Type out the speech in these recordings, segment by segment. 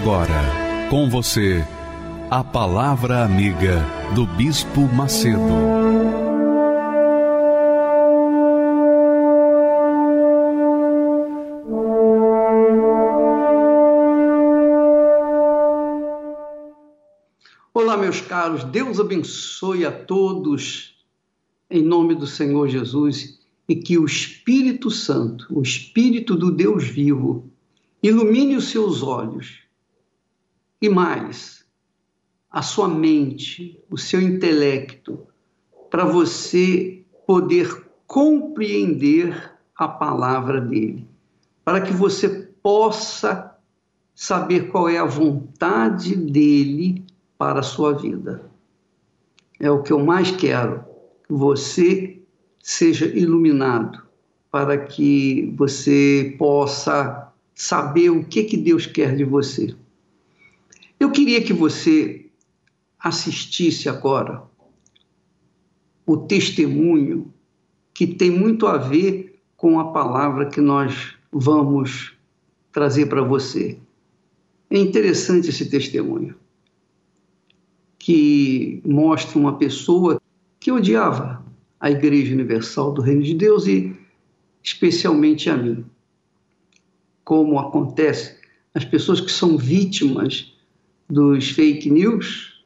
Agora, com você, a Palavra Amiga do Bispo Macedo. Olá, meus caros, Deus abençoe a todos em nome do Senhor Jesus e que o Espírito Santo, o Espírito do Deus vivo, ilumine os seus olhos e mais a sua mente, o seu intelecto, para você poder compreender a palavra dele, para que você possa saber qual é a vontade dele para a sua vida. É o que eu mais quero, que você seja iluminado, para que você possa saber o que, que Deus quer de você. Eu queria que você assistisse agora o testemunho que tem muito a ver com a palavra que nós vamos trazer para você. É interessante esse testemunho, que mostra uma pessoa que odiava a Igreja Universal do Reino de Deus e especialmente a mim. Como acontece, as pessoas que são vítimas dos fake news,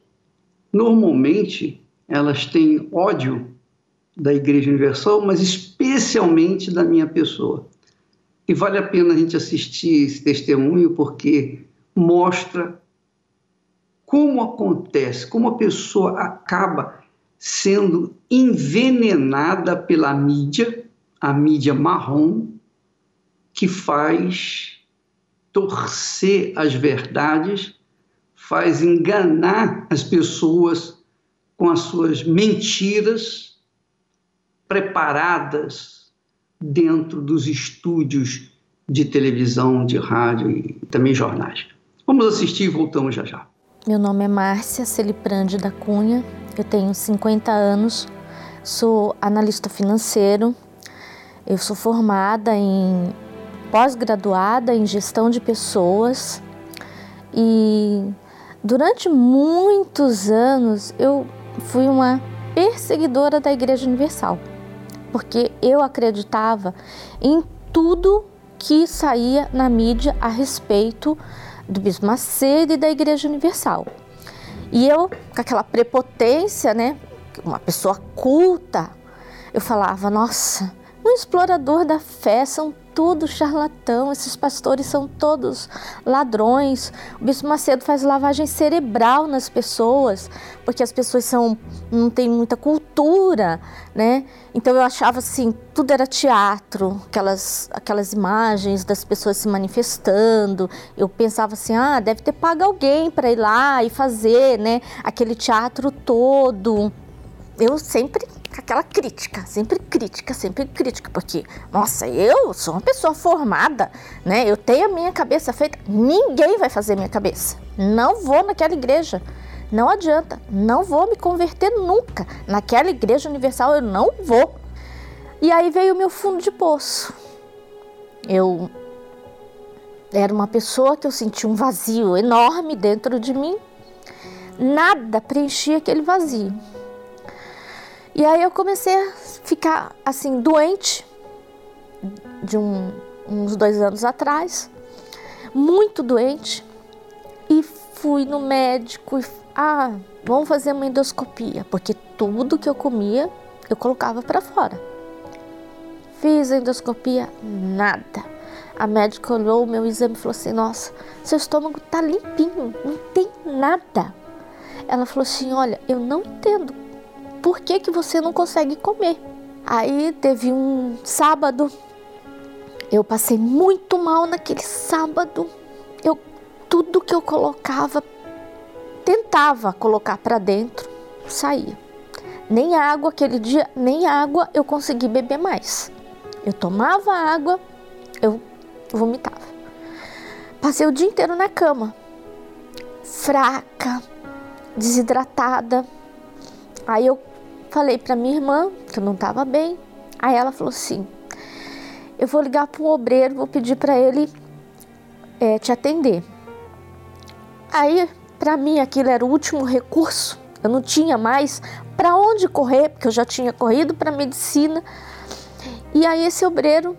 normalmente elas têm ódio da Igreja Universal, mas especialmente da minha pessoa. E vale a pena a gente assistir esse testemunho porque mostra como acontece, como a pessoa acaba sendo envenenada pela mídia, a mídia marrom, que faz torcer as verdades faz enganar as pessoas com as suas mentiras preparadas dentro dos estúdios de televisão, de rádio e também jornais. Vamos assistir e voltamos já já. Meu nome é Márcia Celiprande da Cunha, eu tenho 50 anos, sou analista financeiro, eu sou formada em pós-graduada em gestão de pessoas e Durante muitos anos eu fui uma perseguidora da Igreja Universal, porque eu acreditava em tudo que saía na mídia a respeito do Bispo Macedo e da Igreja Universal. E eu, com aquela prepotência, né, uma pessoa culta, eu falava: nossa, um explorador da fé são tudo charlatão, esses pastores são todos ladrões. O Bispo Macedo faz lavagem cerebral nas pessoas, porque as pessoas são não têm muita cultura, né? Então eu achava assim, tudo era teatro, aquelas aquelas imagens das pessoas se manifestando. Eu pensava assim, ah, deve ter pago alguém para ir lá e fazer, né, aquele teatro todo. Eu sempre aquela crítica, sempre crítica, sempre crítica, porque, nossa, eu sou uma pessoa formada, né? Eu tenho a minha cabeça feita, ninguém vai fazer minha cabeça. Não vou naquela igreja. Não adianta, não vou me converter nunca. Naquela igreja universal eu não vou. E aí veio o meu fundo de poço. Eu era uma pessoa que eu sentia um vazio enorme dentro de mim. Nada preenchia aquele vazio. E aí eu comecei a ficar assim, doente, de um, uns dois anos atrás, muito doente, e fui no médico e, ah, vamos fazer uma endoscopia, porque tudo que eu comia eu colocava para fora. Fiz a endoscopia, nada. A médica olhou o meu exame e falou assim: Nossa, seu estômago tá limpinho, não tem nada. Ela falou assim: Olha, eu não entendo por que, que você não consegue comer? Aí teve um sábado, Eu passei muito mal naquele sábado. Eu tudo que eu colocava tentava colocar para dentro, saía. Nem água aquele dia, nem água eu consegui beber mais. Eu tomava água, eu vomitava. Passei o dia inteiro na cama, fraca, desidratada. Aí eu falei para minha irmã que eu não estava bem. Aí ela falou assim: Eu vou ligar para um obreiro, vou pedir para ele é, te atender. Aí, para mim, aquilo era o último recurso. Eu não tinha mais para onde correr, porque eu já tinha corrido para medicina. E aí esse obreiro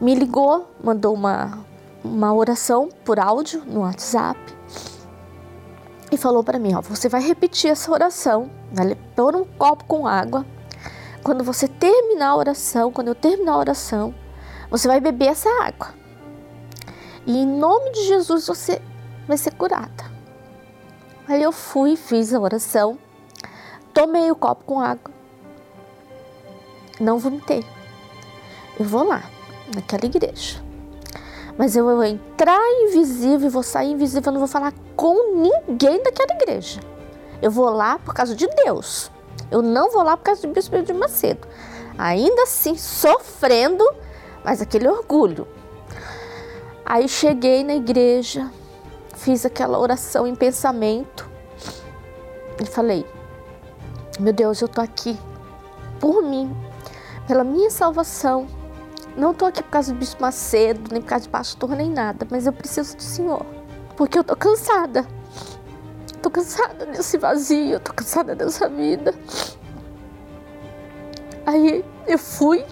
me ligou, mandou uma, uma oração por áudio no WhatsApp e falou para mim, ó, você vai repetir essa oração, vai pôr um copo com água. Quando você terminar a oração, quando eu terminar a oração, você vai beber essa água. E em nome de Jesus você vai ser curada. Aí eu fui, fiz a oração, tomei o copo com água, não vomitei. Eu vou lá naquela igreja. Mas eu vou entrar invisível e vou sair invisível, eu não vou falar com ninguém daquela igreja. Eu vou lá por causa de Deus. Eu não vou lá por causa do Bispo de Macedo. Ainda assim, sofrendo, mas aquele orgulho. Aí cheguei na igreja, fiz aquela oração em pensamento e falei: Meu Deus, eu tô aqui por mim, pela minha salvação não estou aqui por causa do Bispo Macedo, nem por causa de pastor, nem nada, mas eu preciso do Senhor. Porque eu tô cansada. Tô cansada desse vazio, tô cansada dessa vida. Aí eu fui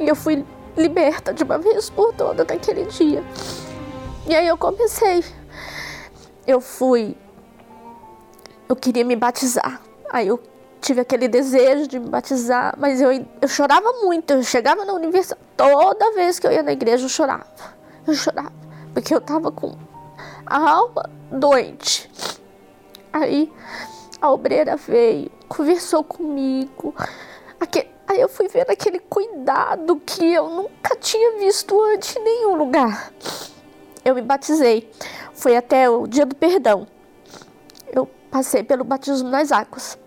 e eu fui liberta de uma vez por toda daquele dia. E aí eu comecei. Eu fui. Eu queria me batizar. Aí eu tive aquele desejo de me batizar, mas eu, eu chorava muito. Eu chegava na universidade, toda vez que eu ia na igreja, eu chorava. Eu chorava, porque eu tava com a alma doente. Aí a obreira veio, conversou comigo. aí eu fui vendo aquele cuidado que eu nunca tinha visto antes em nenhum lugar. Eu me batizei. Foi até o dia do perdão. Eu passei pelo batismo nas águas.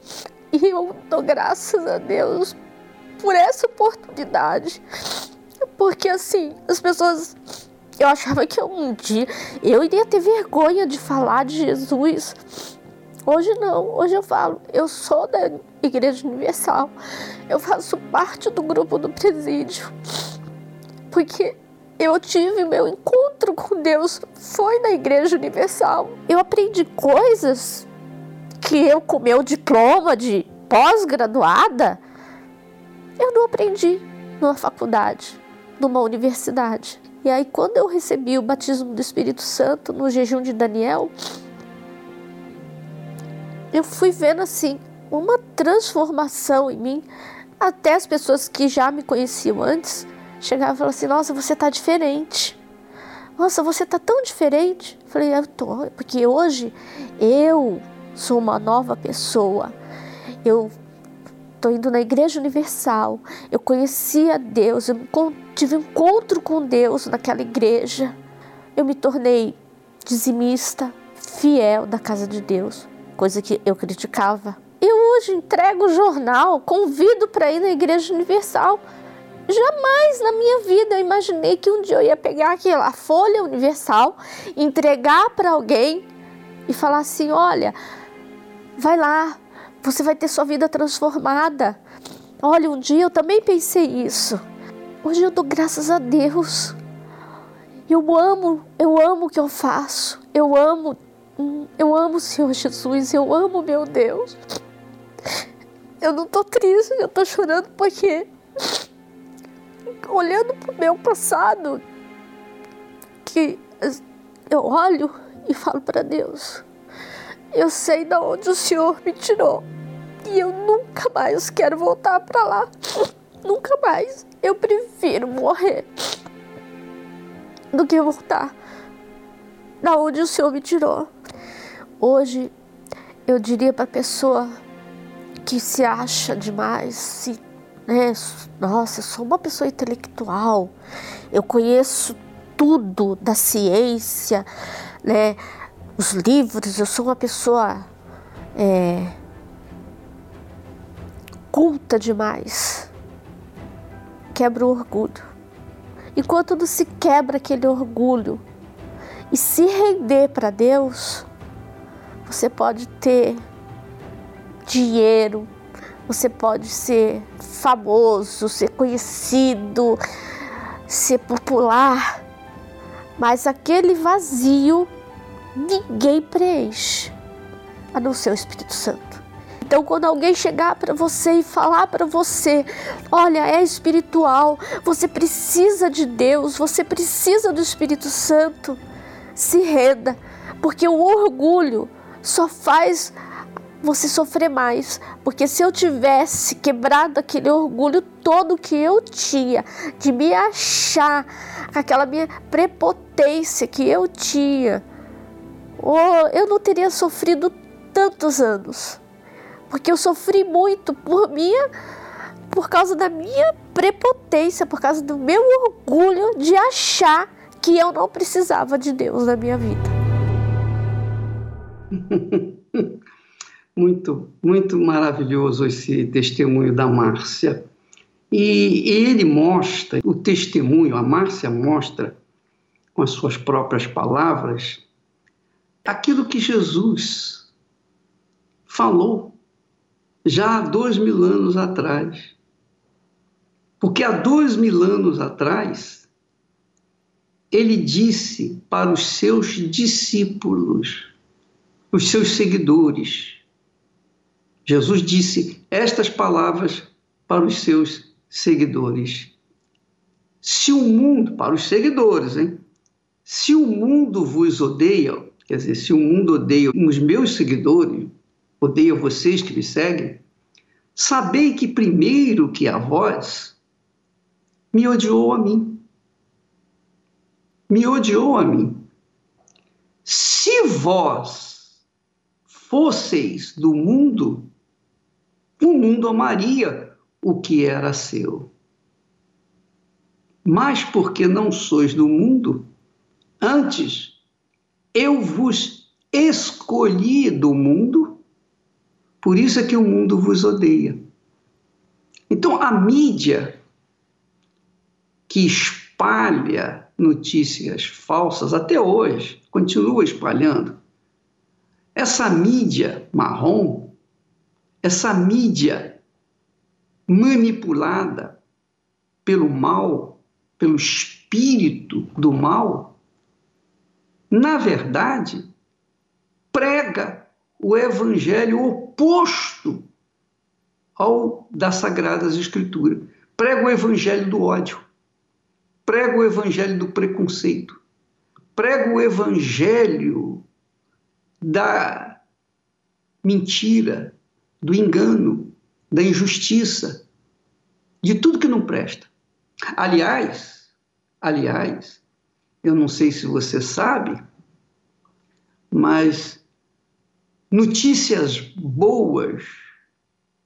E eu dou graças a Deus por essa oportunidade. Porque assim, as pessoas. Eu achava que um dia eu iria ter vergonha de falar de Jesus. Hoje não, hoje eu falo, eu sou da Igreja Universal, eu faço parte do grupo do presídio, porque eu tive meu encontro com Deus, foi na Igreja Universal. Eu aprendi coisas que eu, com meu diploma de pós-graduada, eu não aprendi numa faculdade, numa universidade. E aí, quando eu recebi o batismo do Espírito Santo no jejum de Daniel, eu fui vendo assim uma transformação em mim. Até as pessoas que já me conheciam antes chegavam e falavam assim: Nossa, você tá diferente. Nossa, você tá tão diferente. Eu falei: Eu tô, porque hoje eu sou uma nova pessoa. Eu estou indo na Igreja Universal. Eu conheci a Deus, eu tive um encontro com Deus naquela igreja. Eu me tornei dizimista, fiel da casa de Deus, coisa que eu criticava. Eu hoje entrego o jornal, convido para ir na Igreja Universal. Jamais na minha vida eu imaginei que um dia eu ia pegar aquela folha universal, entregar para alguém e falar assim: olha, Vai lá, você vai ter sua vida transformada. Olha, um dia eu também pensei isso. Hoje eu dou graças a Deus. Eu amo, eu amo o que eu faço. Eu amo, eu amo o Senhor Jesus. Eu amo meu Deus. Eu não tô triste, eu tô chorando porque olhando pro meu passado que eu olho e falo para Deus, eu sei de onde o Senhor me tirou. E eu nunca mais quero voltar para lá. Nunca mais. Eu prefiro morrer do que voltar da onde o Senhor me tirou. Hoje eu diria para pessoa que se acha demais, se né? Nossa, sou uma pessoa intelectual, eu conheço tudo da ciência, né? Os livros, eu sou uma pessoa é, culta demais. Quebra o orgulho. E quando se quebra aquele orgulho e se render para Deus, você pode ter dinheiro, você pode ser famoso, ser conhecido, ser popular, mas aquele vazio ninguém preenche, a não ser o Espírito Santo. Então, quando alguém chegar para você e falar para você: olha, é espiritual, você precisa de Deus, você precisa do Espírito Santo, se renda, porque o orgulho só faz você sofrer mais. Porque se eu tivesse quebrado aquele orgulho todo que eu tinha, de me achar, aquela minha prepotência que eu tinha, oh, eu não teria sofrido tantos anos. Porque eu sofri muito por minha por causa da minha prepotência, por causa do meu orgulho de achar que eu não precisava de Deus na minha vida. Muito, muito maravilhoso esse testemunho da Márcia. E, ele mostra, o testemunho, a Márcia mostra, com as suas próprias palavras, aquilo que Jesus falou já há dois mil anos atrás. Porque há dois mil anos atrás, ele disse para os seus discípulos, os seus seguidores, Jesus disse estas palavras para os seus seguidores. Se o mundo, para os seguidores, hein? Se o mundo vos odeia, quer dizer, se o mundo odeia os meus seguidores, odeia vocês que me seguem, sabei que primeiro que a vós, me odiou a mim. Me odiou a mim. Se vós fosseis do mundo, o mundo amaria o que era seu. Mas porque não sois do mundo, antes eu vos escolhi do mundo, por isso é que o mundo vos odeia. Então a mídia que espalha notícias falsas até hoje, continua espalhando. Essa mídia marrom essa mídia manipulada pelo mal, pelo espírito do mal, na verdade, prega o evangelho oposto ao das Sagradas Escrituras. Prega o evangelho do ódio, prega o evangelho do preconceito, prega o evangelho da mentira, do engano, da injustiça, de tudo que não presta. Aliás, aliás, eu não sei se você sabe, mas notícias boas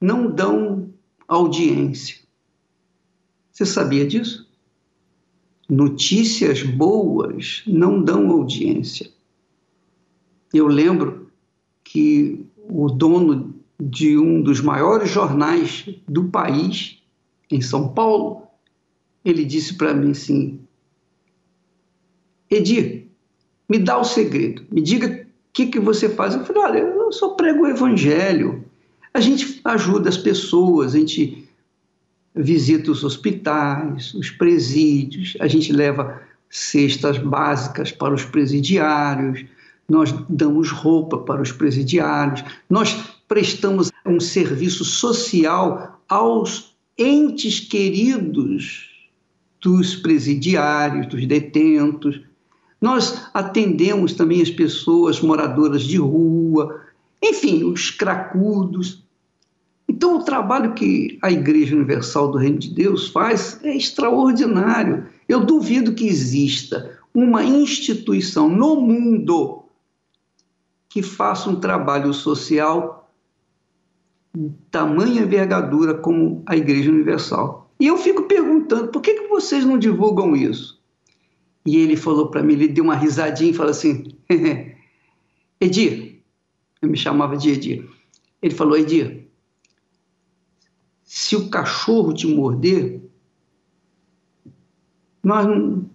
não dão audiência. Você sabia disso? Notícias boas não dão audiência. Eu lembro que o dono de um dos maiores jornais do país, em São Paulo, ele disse para mim assim: Edir, me dá o segredo, me diga o que, que você faz. Eu falei: olha, eu só prego o evangelho. A gente ajuda as pessoas, a gente visita os hospitais, os presídios, a gente leva cestas básicas para os presidiários, nós damos roupa para os presidiários, nós prestamos um serviço social aos entes queridos dos presidiários, dos detentos. Nós atendemos também as pessoas moradoras de rua, enfim, os cracudos. Então, o trabalho que a Igreja Universal do Reino de Deus faz é extraordinário. Eu duvido que exista uma instituição no mundo que faça um trabalho social tamanha envergadura como a Igreja Universal. E eu fico perguntando, por que, que vocês não divulgam isso? E ele falou para mim, ele deu uma risadinha e falou assim, Edir, eu me chamava de Edir, ele falou, Edir, se o cachorro te morder, nós não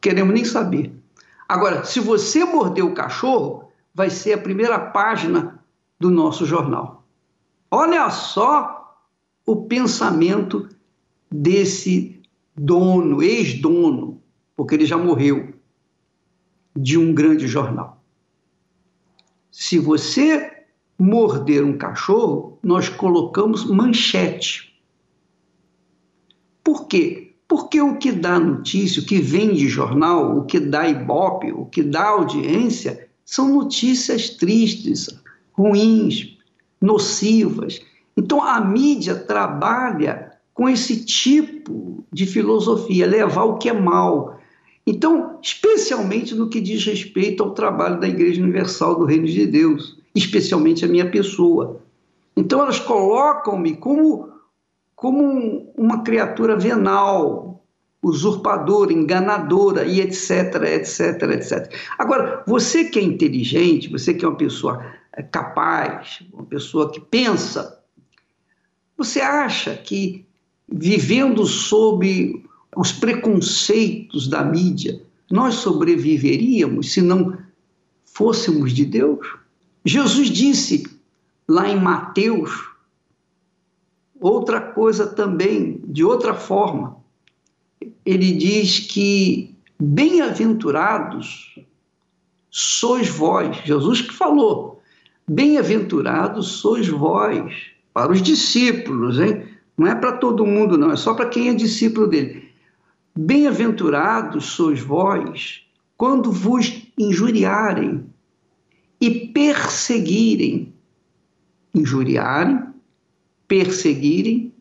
queremos nem saber. Agora, se você morder o cachorro, vai ser a primeira página do nosso jornal. Olha só o pensamento desse dono, ex-dono, porque ele já morreu, de um grande jornal. Se você morder um cachorro, nós colocamos manchete. Por quê? Porque o que dá notícia, o que vem de jornal, o que dá ibope, o que dá audiência, são notícias tristes, ruins, nocivas. Então a mídia trabalha com esse tipo de filosofia, levar o que é mal. Então, especialmente no que diz respeito ao trabalho da Igreja Universal do Reino de Deus, especialmente a minha pessoa. Então elas colocam-me como, como uma criatura venal, usurpadora, enganadora e etc, etc, etc. Agora, você que é inteligente, você que é uma pessoa é, capaz, uma pessoa que pensa, você acha que vivendo sob os preconceitos da mídia, nós sobreviveríamos se não fôssemos de Deus? Jesus disse lá em Mateus outra coisa também, de outra forma ele diz que bem-aventurados sois vós, Jesus que falou, bem-aventurados sois vós, para os discípulos, hein? Não é para todo mundo, não, é só para quem é discípulo dele. Bem-aventurados sois vós quando vos injuriarem e perseguirem, injuriarem, perseguirem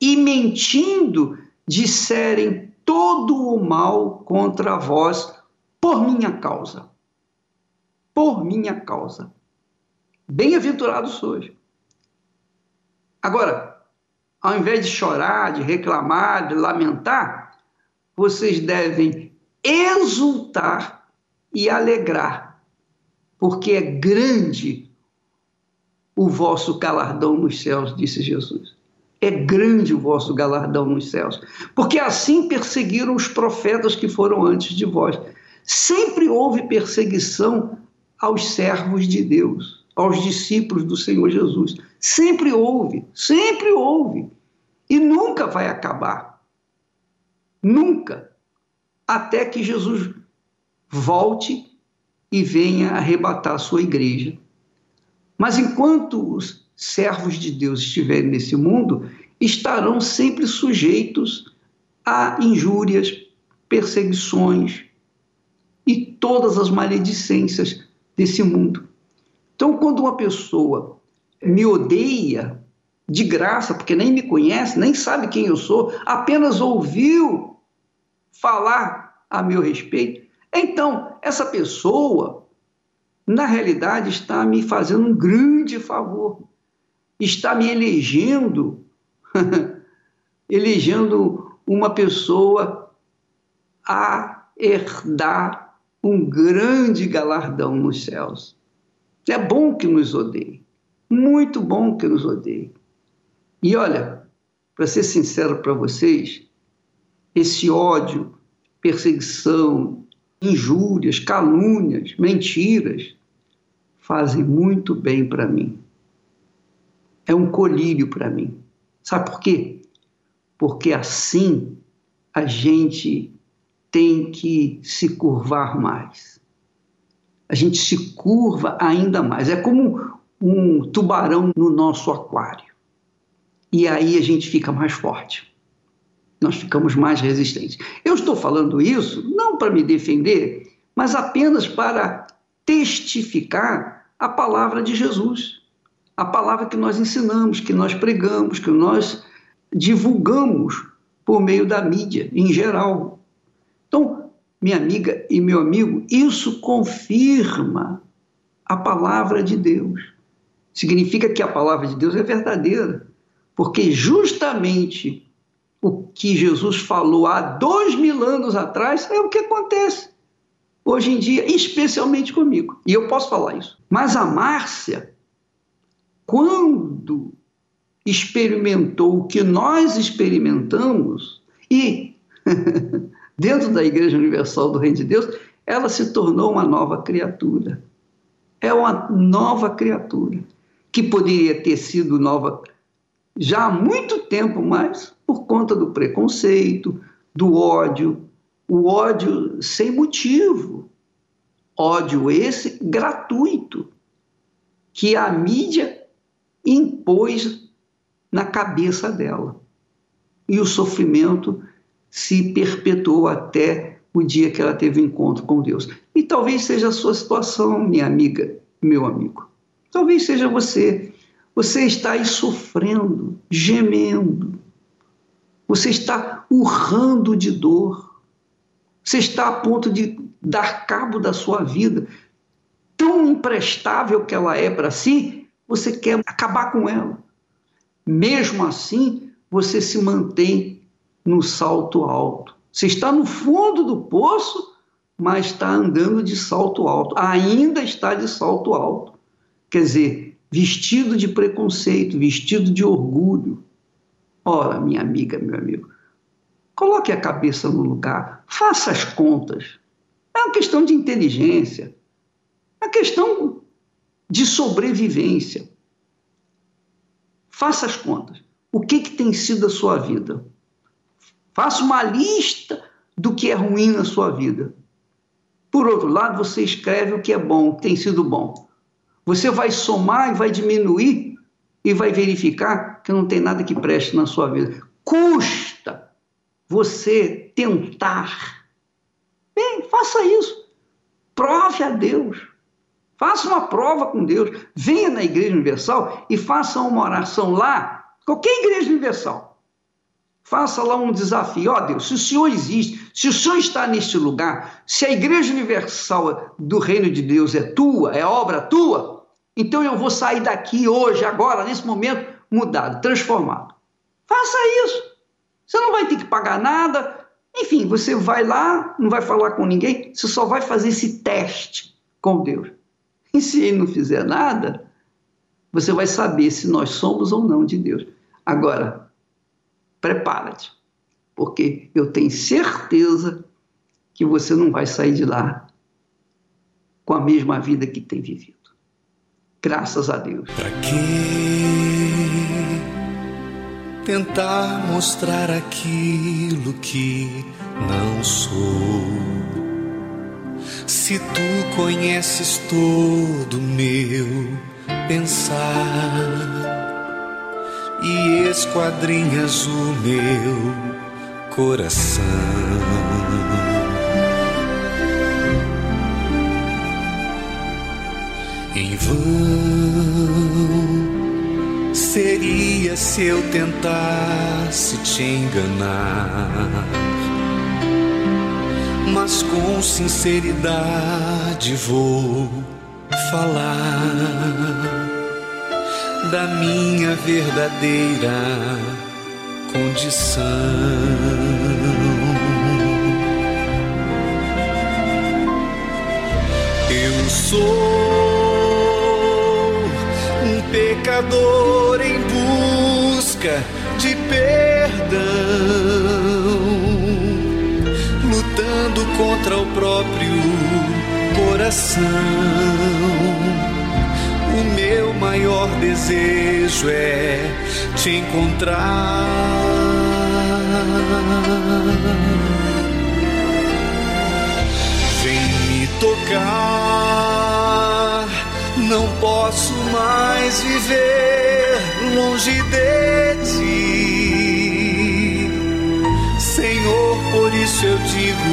e mentindo disserem todo o mal contra vós por minha causa. Por minha causa. Bem-aventurados sois. Agora, ao invés de chorar, de reclamar, de lamentar, vocês devem exultar e alegrar, porque é grande o vosso galardão nos céus, disse Jesus é grande o vosso galardão nos céus, porque assim perseguiram os profetas que foram antes de vós. Sempre houve perseguição aos servos de Deus, aos discípulos do Senhor Jesus. Sempre houve, sempre houve. E nunca vai acabar. Nunca. Até que Jesus volte e venha arrebatar a sua igreja. Mas enquanto os servos de Deus estiverem nesse mundo, estarão sempre sujeitos a injúrias, perseguições e todas as maledicências desse mundo. Então, quando uma pessoa me odeia de graça, porque nem me conhece, nem sabe quem eu sou, apenas ouviu falar a meu respeito, então essa pessoa, na realidade, está me fazendo um grande favor está me elegendo, elegendo uma pessoa a herdar um grande galardão nos céus. É bom que nos odeie, muito bom que nos odeie. E olha, para ser sincero para vocês, esse ódio, perseguição, injúrias, calúnias, mentiras, fazem muito bem para mim é um colírio para mim. Sabe por quê? Porque assim a gente tem que se curvar mais. A gente se curva ainda mais. É como um tubarão no nosso aquário. E aí a gente fica mais forte. Nós ficamos mais resistentes. Eu estou falando isso não para me defender, mas apenas para testificar a palavra de Jesus a palavra que nós ensinamos, que nós pregamos, que nós divulgamos por meio da mídia em geral. Então, minha amiga e meu amigo, isso confirma a palavra de Deus. significa que a palavra de Deus é verdadeira. Porque justamente o que Jesus falou há dois mil anos atrás é o que acontece hoje em dia, especialmente comigo. E eu posso falar isso. Mas a Márcia, quando experimentou o que nós experimentamos, e dentro da Igreja Universal do Reino de Deus, ela se tornou uma nova criatura. É uma nova criatura, que poderia ter sido nova já há muito tempo, mas por conta do preconceito, do ódio, o ódio sem motivo, ódio esse gratuito, que a mídia impôs na cabeça dela. E o sofrimento se perpetuou até o dia que ela teve um encontro com Deus. E talvez seja a sua situação, minha amiga, meu amigo. Talvez seja você. Você está aí sofrendo, gemendo. Você está urrando de dor. Você está a ponto de dar cabo da sua vida. Tão imprestável que ela é para si, você quer acabar com ela. Mesmo assim, você se mantém no salto alto. Você está no fundo do poço, mas está andando de salto alto. Ainda está de salto alto. Quer dizer, vestido de preconceito, vestido de orgulho. Ora, minha amiga, meu amigo, coloque a cabeça no lugar, faça as contas. É uma questão de inteligência, é uma questão de sobrevivência. Faça as contas. O que, que tem sido a sua vida? Faça uma lista do que é ruim na sua vida. Por outro lado, você escreve o que é bom, o que tem sido bom. Você vai somar e vai diminuir e vai verificar que não tem nada que preste na sua vida. Custa você tentar. Bem, faça isso. Prove a Deus. Faça uma prova com Deus. Venha na Igreja Universal e faça uma oração lá, qualquer Igreja Universal. Faça lá um desafio. Ó oh, Deus, se o Senhor existe, se o Senhor está neste lugar, se a Igreja Universal do Reino de Deus é tua, é obra tua, então eu vou sair daqui hoje, agora, nesse momento, mudado, transformado. Faça isso. Você não vai ter que pagar nada. Enfim, você vai lá, não vai falar com ninguém, você só vai fazer esse teste com Deus. E se ele não fizer nada, você vai saber se nós somos ou não de Deus. Agora, prepara-te, porque eu tenho certeza que você não vai sair de lá com a mesma vida que tem vivido. Graças a Deus. Para que tentar mostrar aquilo que não sou? Se tu conheces todo meu pensar e esquadrinhas o meu coração. Vão seria se eu tentasse te enganar, mas com sinceridade vou falar da minha verdadeira condição. Eu sou pecador em busca de perdão, lutando contra o próprio coração o meu maior desejo é te encontrar. Não posso mais viver longe de ti. Senhor, por isso eu digo: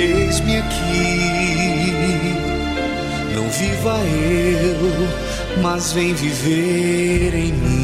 eis-me aqui não viva eu, mas vem viver em mim.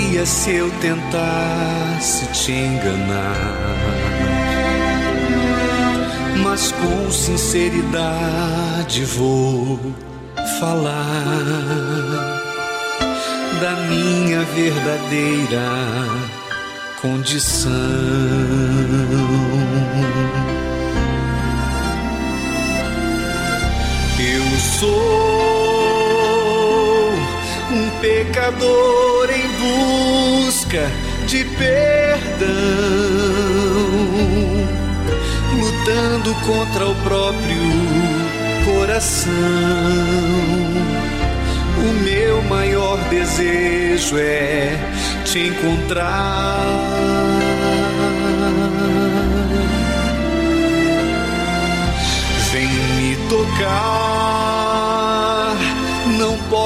se eu tentasse te enganar mas com sinceridade vou falar da minha verdadeira condição. Eu sou pecador em busca de perdão lutando contra o próprio coração. O meu maior desejo é te encontrar.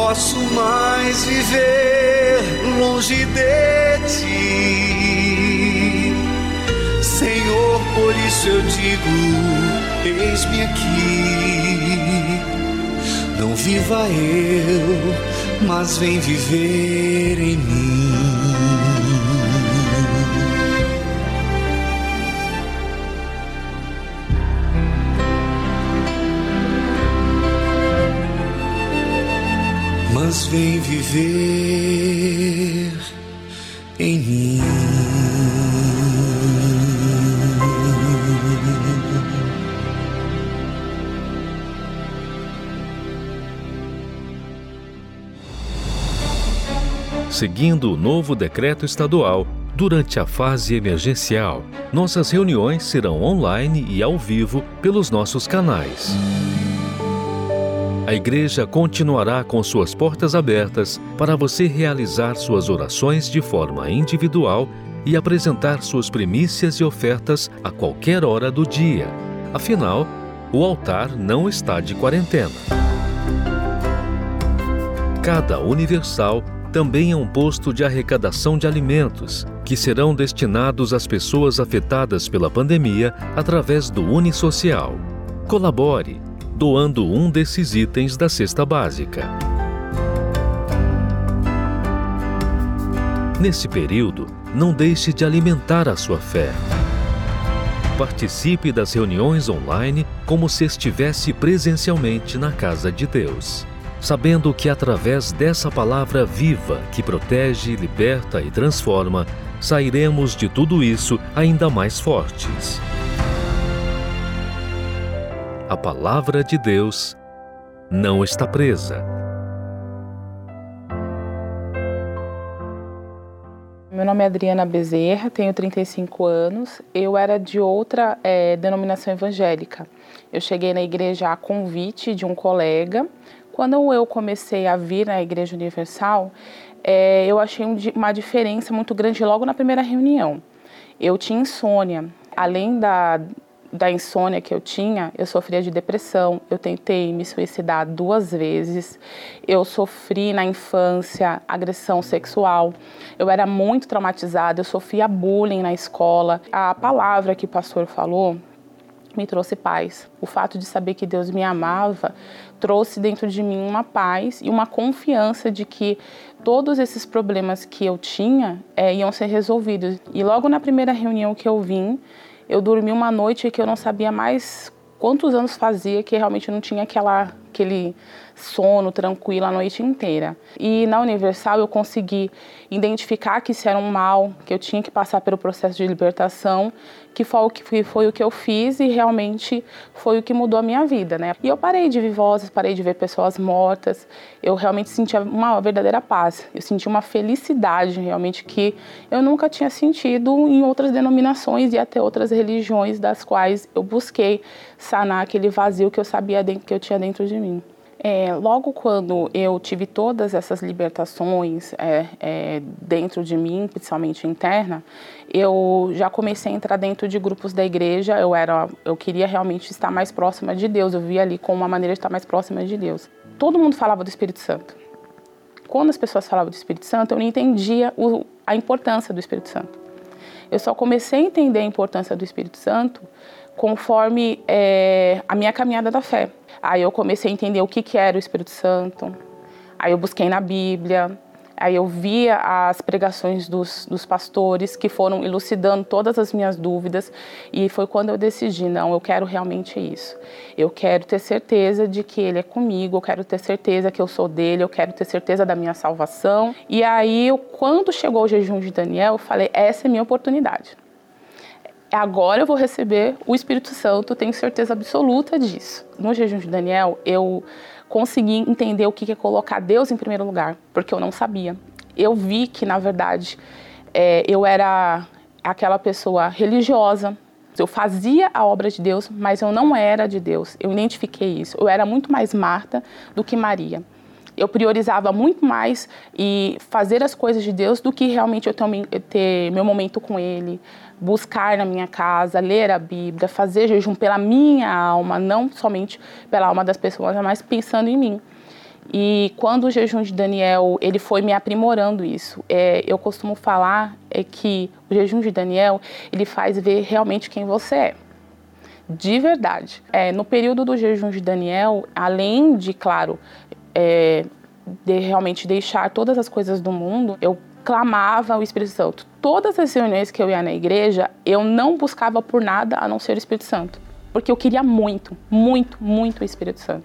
Posso mais viver longe de ti Senhor, por isso eu digo: eis-me aqui. Não viva eu, mas vem viver em mim. Mas vem viver em mim. Seguindo o novo decreto estadual, durante a fase emergencial, nossas reuniões serão online e ao vivo pelos nossos canais. A igreja continuará com suas portas abertas para você realizar suas orações de forma individual e apresentar suas primícias e ofertas a qualquer hora do dia. Afinal, o altar não está de quarentena. Cada universal também é um posto de arrecadação de alimentos, que serão destinados às pessoas afetadas pela pandemia através do Unisocial. Colabore, doando um desses itens da cesta básica. Nesse período, não deixe de alimentar a sua fé. Participe das reuniões online como se estivesse presencialmente na casa de Deus sabendo que através dessa palavra viva que protege, liberta e transforma, sairemos de tudo isso ainda mais fortes. A palavra de Deus não está presa. Meu nome é Adriana Bezerra, tenho 35 anos. Eu era de outra é, denominação evangélica. Eu cheguei na igreja a convite de um colega quando eu comecei a vir à Igreja Universal, é, eu achei uma diferença muito grande logo na primeira reunião. Eu tinha insônia. Além da, da insônia que eu tinha, eu sofria de depressão. Eu tentei me suicidar duas vezes. Eu sofri na infância agressão sexual. Eu era muito traumatizada. Eu sofria bullying na escola. A palavra que o pastor falou me trouxe paz. O fato de saber que Deus me amava trouxe dentro de mim uma paz e uma confiança de que todos esses problemas que eu tinha é, iam ser resolvidos. E logo na primeira reunião que eu vim, eu dormi uma noite que eu não sabia mais quantos anos fazia que realmente não tinha aquela aquele sono tranquilo a noite inteira. E na Universal eu consegui identificar que isso era um mal, que eu tinha que passar pelo processo de libertação, que foi o que, foi o que eu fiz e realmente foi o que mudou a minha vida, né? E eu parei de ver vozes, parei de ver pessoas mortas, eu realmente sentia uma verdadeira paz, eu senti uma felicidade realmente que eu nunca tinha sentido em outras denominações e até outras religiões das quais eu busquei sanar aquele vazio que eu sabia que eu tinha dentro de mim. É, logo quando eu tive todas essas libertações é, é, dentro de mim, principalmente interna, eu já comecei a entrar dentro de grupos da igreja. Eu era, eu queria realmente estar mais próxima de Deus. Eu via ali como uma maneira de estar mais próxima de Deus. Todo mundo falava do Espírito Santo. Quando as pessoas falavam do Espírito Santo, eu não entendia o, a importância do Espírito Santo. Eu só comecei a entender a importância do Espírito Santo conforme é, a minha caminhada da fé. Aí eu comecei a entender o que, que era o Espírito Santo. Aí eu busquei na Bíblia. Aí eu via as pregações dos, dos pastores que foram elucidando todas as minhas dúvidas e foi quando eu decidi, não, eu quero realmente isso. Eu quero ter certeza de que Ele é comigo, eu quero ter certeza que eu sou dele, eu quero ter certeza da minha salvação. E aí, quando chegou o jejum de Daniel, eu falei, essa é a minha oportunidade agora eu vou receber o Espírito Santo, tenho certeza absoluta disso. No jejum de Daniel, eu consegui entender o que é colocar Deus em primeiro lugar, porque eu não sabia. Eu vi que, na verdade, é, eu era aquela pessoa religiosa, eu fazia a obra de Deus, mas eu não era de Deus. Eu identifiquei isso. Eu era muito mais Marta do que Maria. Eu priorizava muito mais e fazer as coisas de Deus do que realmente eu ter, ter meu momento com Ele, buscar na minha casa, ler a Bíblia, fazer jejum pela minha alma, não somente pela alma das pessoas, mas pensando em mim. E quando o jejum de Daniel ele foi me aprimorando isso, é, eu costumo falar é que o jejum de Daniel ele faz ver realmente quem você é, de verdade. É, no período do jejum de Daniel, além de, claro, é, de realmente deixar todas as coisas do mundo, eu clamava o Espírito Santo. Todas as reuniões que eu ia na igreja, eu não buscava por nada a não ser o Espírito Santo, porque eu queria muito, muito, muito o Espírito Santo.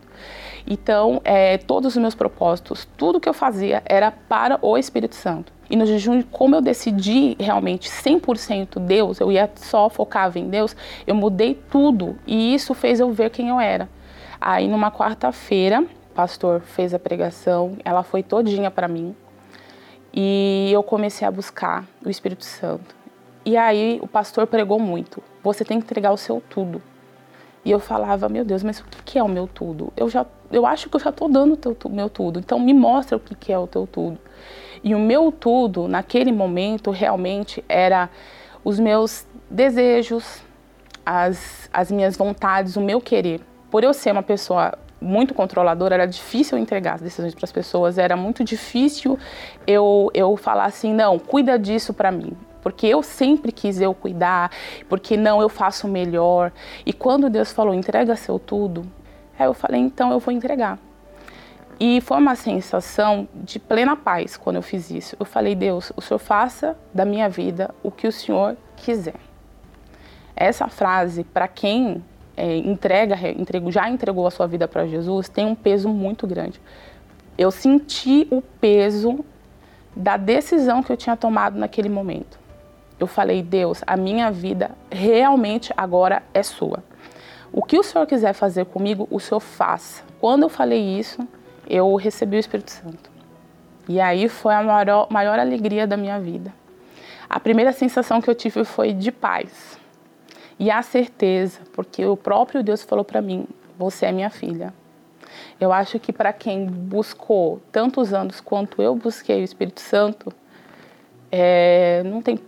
Então, é, todos os meus propósitos, tudo que eu fazia era para o Espírito Santo. E no jejum, como eu decidi realmente 100% Deus, eu ia só focava em Deus, eu mudei tudo e isso fez eu ver quem eu era. Aí, numa quarta-feira, o pastor fez a pregação, ela foi todinha para mim. E eu comecei a buscar o Espírito Santo. E aí o pastor pregou muito. Você tem que entregar o seu tudo. E eu falava, meu Deus, mas o que é o meu tudo? Eu já, eu acho que eu já estou dando o meu tudo. Então me mostra o que é o teu tudo. E o meu tudo, naquele momento, realmente era os meus desejos, as, as minhas vontades, o meu querer. Por eu ser uma pessoa muito controladora, era difícil entregar as decisões para as pessoas, era muito difícil eu, eu falar assim, não, cuida disso para mim. Porque eu sempre quis eu cuidar, porque não, eu faço melhor. E quando Deus falou, entrega seu tudo, aí eu falei, então eu vou entregar. E foi uma sensação de plena paz quando eu fiz isso. Eu falei, Deus, o Senhor faça da minha vida o que o Senhor quiser. Essa frase, para quem é, entrega, entregou, já entregou a sua vida para Jesus, tem um peso muito grande. Eu senti o peso da decisão que eu tinha tomado naquele momento. Eu falei, Deus, a minha vida realmente agora é sua. O que o Senhor quiser fazer comigo, o Senhor faça. Quando eu falei isso, eu recebi o Espírito Santo. E aí foi a maior, maior alegria da minha vida. A primeira sensação que eu tive foi de paz e a certeza, porque o próprio Deus falou para mim: Você é minha filha. Eu acho que para quem buscou tantos anos quanto eu busquei o Espírito Santo, é, não tem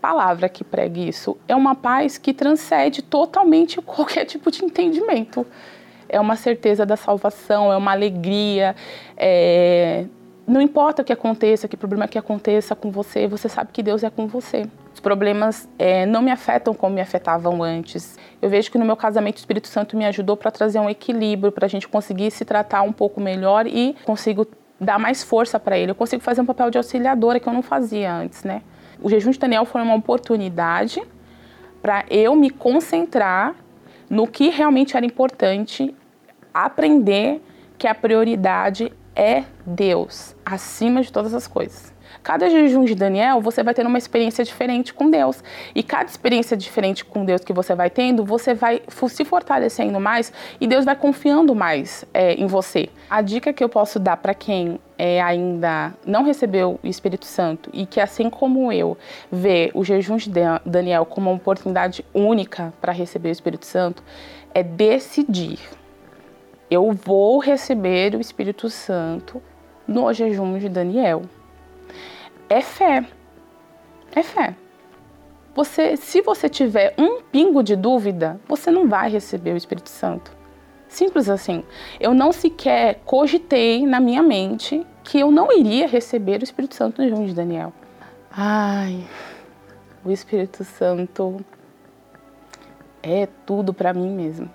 palavra que pregue isso. É uma paz que transcende totalmente qualquer tipo de entendimento. É uma certeza da salvação, é uma alegria. É... Não importa o que aconteça, que problema que aconteça com você, você sabe que Deus é com você problemas é, não me afetam como me afetavam antes. Eu vejo que no meu casamento o Espírito Santo me ajudou para trazer um equilíbrio, para a gente conseguir se tratar um pouco melhor e consigo dar mais força para ele. Eu consigo fazer um papel de auxiliadora que eu não fazia antes, né? O jejum de Daniel foi uma oportunidade para eu me concentrar no que realmente era importante, aprender que a prioridade é Deus acima de todas as coisas. Cada jejum de Daniel, você vai tendo uma experiência diferente com Deus. E cada experiência diferente com Deus que você vai tendo, você vai se fortalecendo mais e Deus vai confiando mais é, em você. A dica que eu posso dar para quem é, ainda não recebeu o Espírito Santo e que, assim como eu, vê o jejum de Daniel como uma oportunidade única para receber o Espírito Santo, é decidir eu vou receber o Espírito Santo no jejum de Daniel. É fé. É fé. Você, se você tiver um pingo de dúvida, você não vai receber o Espírito Santo. Simples assim. Eu não sequer cogitei na minha mente que eu não iria receber o Espírito Santo no jejum de Daniel. Ai, o Espírito Santo é tudo para mim mesmo.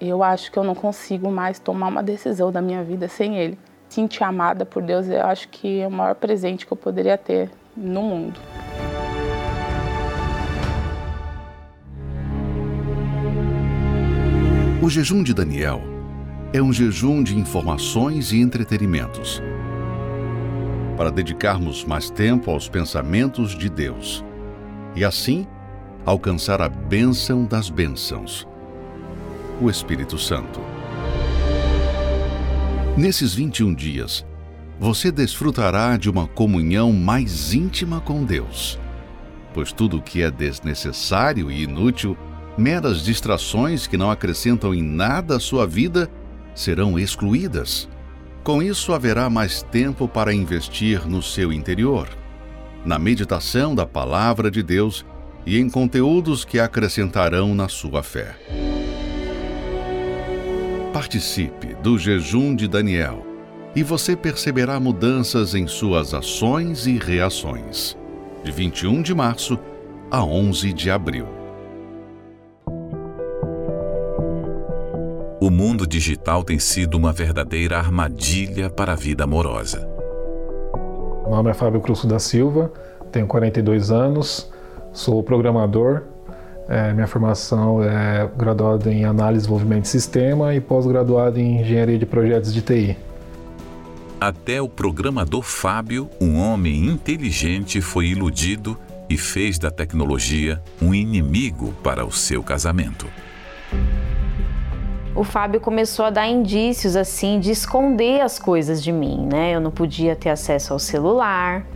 Eu acho que eu não consigo mais tomar uma decisão da minha vida sem ele. Sentir amada por Deus, eu acho que é o maior presente que eu poderia ter no mundo. O jejum de Daniel é um jejum de informações e entretenimentos. Para dedicarmos mais tempo aos pensamentos de Deus e assim alcançar a bênção das bênçãos, o Espírito Santo. Nesses 21 dias, você desfrutará de uma comunhão mais íntima com Deus, pois tudo o que é desnecessário e inútil, meras distrações que não acrescentam em nada à sua vida, serão excluídas. Com isso, haverá mais tempo para investir no seu interior, na meditação da Palavra de Deus e em conteúdos que acrescentarão na sua fé. Participe do jejum de Daniel e você perceberá mudanças em suas ações e reações. De 21 de março a 11 de abril. O mundo digital tem sido uma verdadeira armadilha para a vida amorosa. Meu nome é Fábio Cruz da Silva, tenho 42 anos, Sou programador. É, minha formação é graduada em análise e desenvolvimento de sistema e pós-graduada em engenharia de projetos de TI. Até o programador Fábio, um homem inteligente, foi iludido e fez da tecnologia um inimigo para o seu casamento. O Fábio começou a dar indícios assim de esconder as coisas de mim, né? Eu não podia ter acesso ao celular,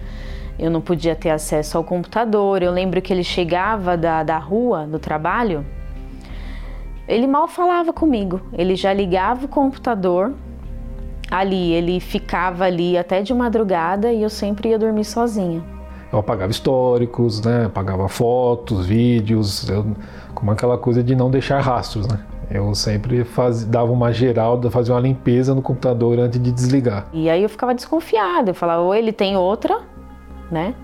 eu não podia ter acesso ao computador. Eu lembro que ele chegava da, da rua, do trabalho, ele mal falava comigo. Ele já ligava o computador ali, ele ficava ali até de madrugada e eu sempre ia dormir sozinha. Eu apagava históricos, né? Apagava fotos, vídeos, eu, como aquela coisa de não deixar rastros, né? Eu sempre faz, dava uma geral, fazia uma limpeza no computador antes de desligar. E aí eu ficava desconfiada, eu falava, ou ele tem outra, né?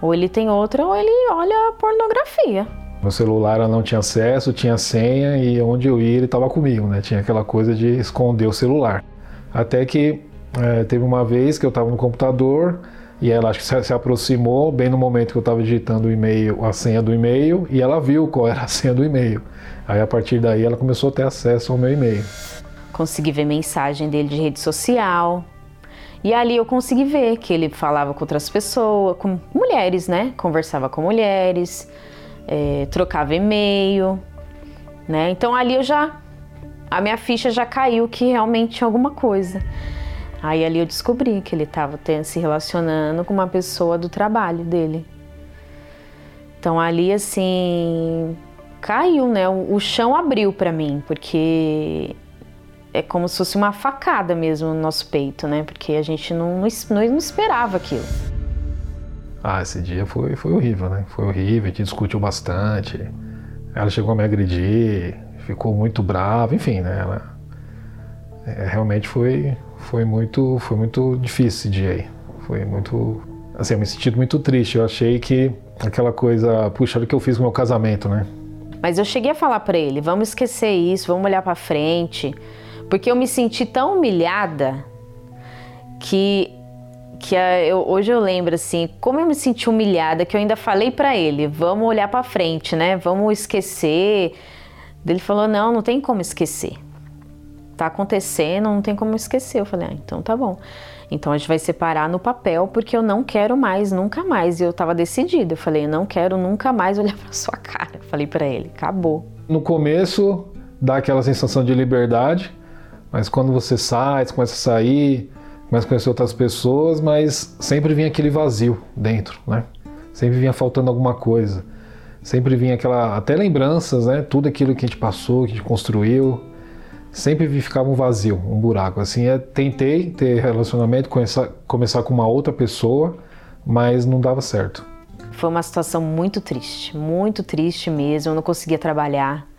Ou ele tem outra ou ele olha pornografia. Meu celular não tinha acesso, tinha senha e onde eu ia ele estava comigo, né? Tinha aquela coisa de esconder o celular. Até que é, teve uma vez que eu estava no computador e ela acho que se, se aproximou bem no momento que eu estava digitando o e-mail, a senha do e-mail, e ela viu qual era a senha do e-mail. Aí a partir daí ela começou a ter acesso ao meu e-mail. Consegui ver mensagem dele de rede social, e ali eu consegui ver que ele falava com outras pessoas, com mulheres, né? Conversava com mulheres, é, trocava e-mail, né? Então ali eu já. A minha ficha já caiu que realmente tinha alguma coisa. Aí ali eu descobri que ele estava se relacionando com uma pessoa do trabalho dele. Então ali assim caiu, né? O, o chão abriu para mim, porque é como se fosse uma facada mesmo no nosso peito, né? Porque a gente não, não, não esperava aquilo. Ah, esse dia foi, foi horrível, né? Foi horrível, a gente discutiu bastante. Ela chegou a me agredir, ficou muito brava, enfim, né? Ela, é, realmente foi, foi, muito, foi muito difícil esse dia aí. Foi muito. Assim, eu me senti muito triste. Eu achei que aquela coisa, puxa, olha o que eu fiz com o meu casamento, né? Mas eu cheguei a falar para ele: vamos esquecer isso, vamos olhar para frente porque eu me senti tão humilhada que que eu, hoje eu lembro assim, como eu me senti humilhada que eu ainda falei para ele, vamos olhar para frente, né? Vamos esquecer. Ele falou: "Não, não tem como esquecer. Tá acontecendo, não tem como esquecer". Eu falei: "Ah, então tá bom. Então a gente vai separar no papel porque eu não quero mais, nunca mais". E eu tava decidida. Eu falei: "Eu não quero nunca mais olhar para sua cara". Eu falei para ele: "Acabou". No começo dá aquela sensação de liberdade, mas quando você sai, você começa a sair, começa a conhecer outras pessoas, mas sempre vinha aquele vazio dentro, né? Sempre vinha faltando alguma coisa. Sempre vinha aquela, até lembranças, né? Tudo aquilo que a gente passou, que a gente construiu. sempre ficava um vazio, um buraco. Assim, eu tentei ter relacionamento, começar, começar com uma outra pessoa, mas não dava certo. Foi uma situação muito triste, muito triste mesmo. Eu não conseguia trabalhar.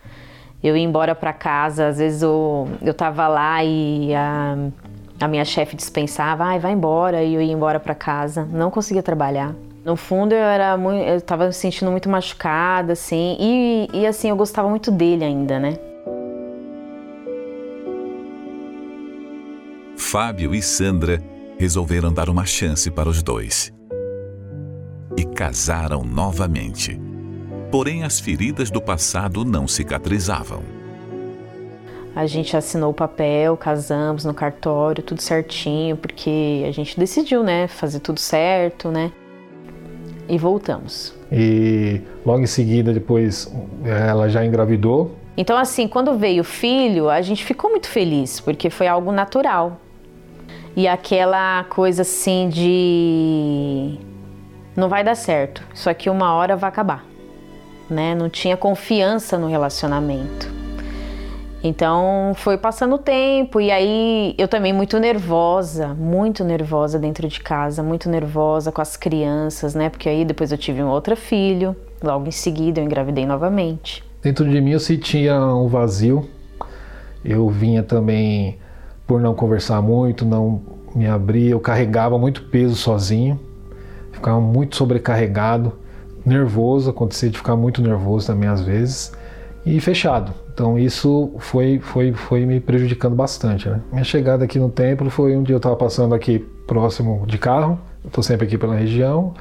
Eu ia embora para casa, às vezes eu, eu tava lá e a, a minha chefe dispensava, ai, vai embora, e eu ia embora para casa. Não conseguia trabalhar. No fundo eu era muito, eu tava me sentindo muito machucada, assim, e, e assim, eu gostava muito dele ainda, né? Fábio e Sandra resolveram dar uma chance para os dois. E casaram novamente. Porém, as feridas do passado não cicatrizavam. A gente assinou o papel, casamos no cartório, tudo certinho, porque a gente decidiu, né, fazer tudo certo, né? E voltamos. E logo em seguida, depois, ela já engravidou. Então, assim, quando veio o filho, a gente ficou muito feliz, porque foi algo natural. E aquela coisa assim de. Não vai dar certo, isso aqui uma hora vai acabar. Né? Não tinha confiança no relacionamento. Então foi passando o tempo e aí eu também muito nervosa, muito nervosa dentro de casa, muito nervosa com as crianças, né? Porque aí depois eu tive um outro filho, logo em seguida eu engravidei novamente. Dentro de mim eu sentia um vazio. Eu vinha também por não conversar muito, não me abrir, eu carregava muito peso sozinho, ficava muito sobrecarregado, nervoso, acontecia de ficar muito nervoso também às vezes e fechado. Então isso foi, foi, foi me prejudicando bastante. Né? Minha chegada aqui no templo foi um dia eu estava passando aqui próximo de carro, estou sempre aqui pela região,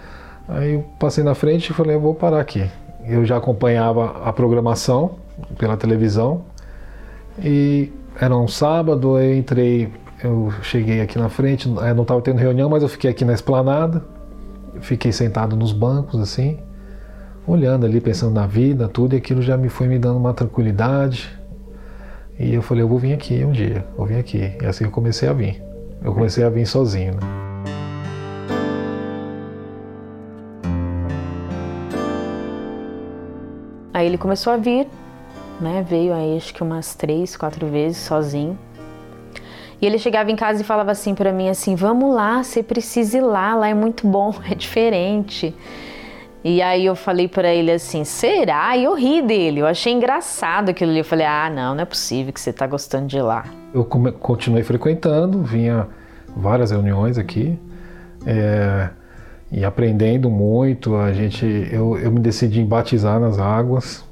aí eu passei na frente e falei, eu vou parar aqui. Eu já acompanhava a programação pela televisão e era um sábado, eu entrei, eu cheguei aqui na frente, não estava tendo reunião, mas eu fiquei aqui na esplanada, fiquei sentado nos bancos assim, olhando ali, pensando na vida, tudo, e aquilo já me foi me dando uma tranquilidade. E eu falei, eu vou vir aqui um dia, vou vir aqui. E assim eu comecei a vir. Eu comecei a vir sozinho, né? Aí ele começou a vir, né? Veio aí acho que umas três, quatro vezes sozinho. E ele chegava em casa e falava assim para mim assim: "Vamos lá, você precisa ir lá, lá é muito bom, é diferente". E aí eu falei para ele assim, será? E eu ri dele, eu achei engraçado aquilo ali. Eu falei, ah, não, não é possível que você tá gostando de lá. Eu continuei frequentando, vinha várias reuniões aqui é, e aprendendo muito. A gente, eu, eu me decidi em batizar nas águas,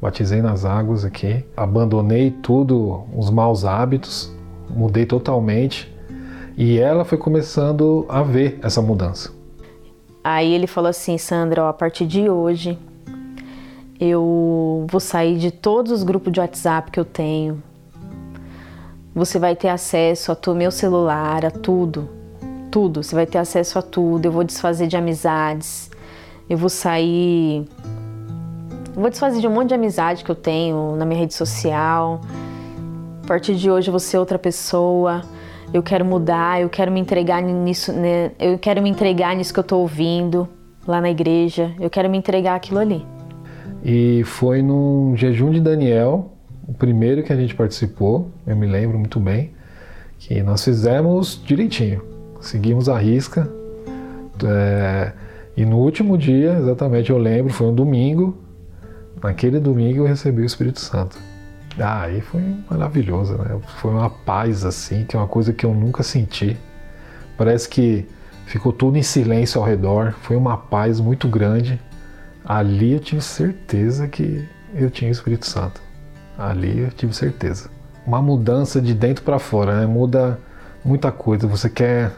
batizei nas águas aqui, abandonei tudo, os maus hábitos, mudei totalmente. E ela foi começando a ver essa mudança. Aí ele falou assim, Sandra, ó, a partir de hoje eu vou sair de todos os grupos de WhatsApp que eu tenho. Você vai ter acesso a meu celular, a tudo, tudo. Você vai ter acesso a tudo. Eu vou desfazer de amizades. Eu vou sair. Eu vou desfazer de um monte de amizade que eu tenho na minha rede social. A partir de hoje vou ser outra pessoa eu quero mudar, eu quero me entregar nisso, né? eu quero me entregar nisso que eu estou ouvindo lá na igreja, eu quero me entregar aquilo ali. E foi num jejum de Daniel, o primeiro que a gente participou, eu me lembro muito bem, que nós fizemos direitinho, seguimos a risca. É, e no último dia, exatamente, eu lembro, foi um domingo, naquele domingo eu recebi o Espírito Santo. Ah, aí foi maravilhoso, né? Foi uma paz assim, que é uma coisa que eu nunca senti. Parece que ficou tudo em silêncio ao redor, foi uma paz muito grande. Ali eu tive certeza que eu tinha o Espírito Santo. Ali eu tive certeza. Uma mudança de dentro para fora, né? Muda muita coisa. Você quer,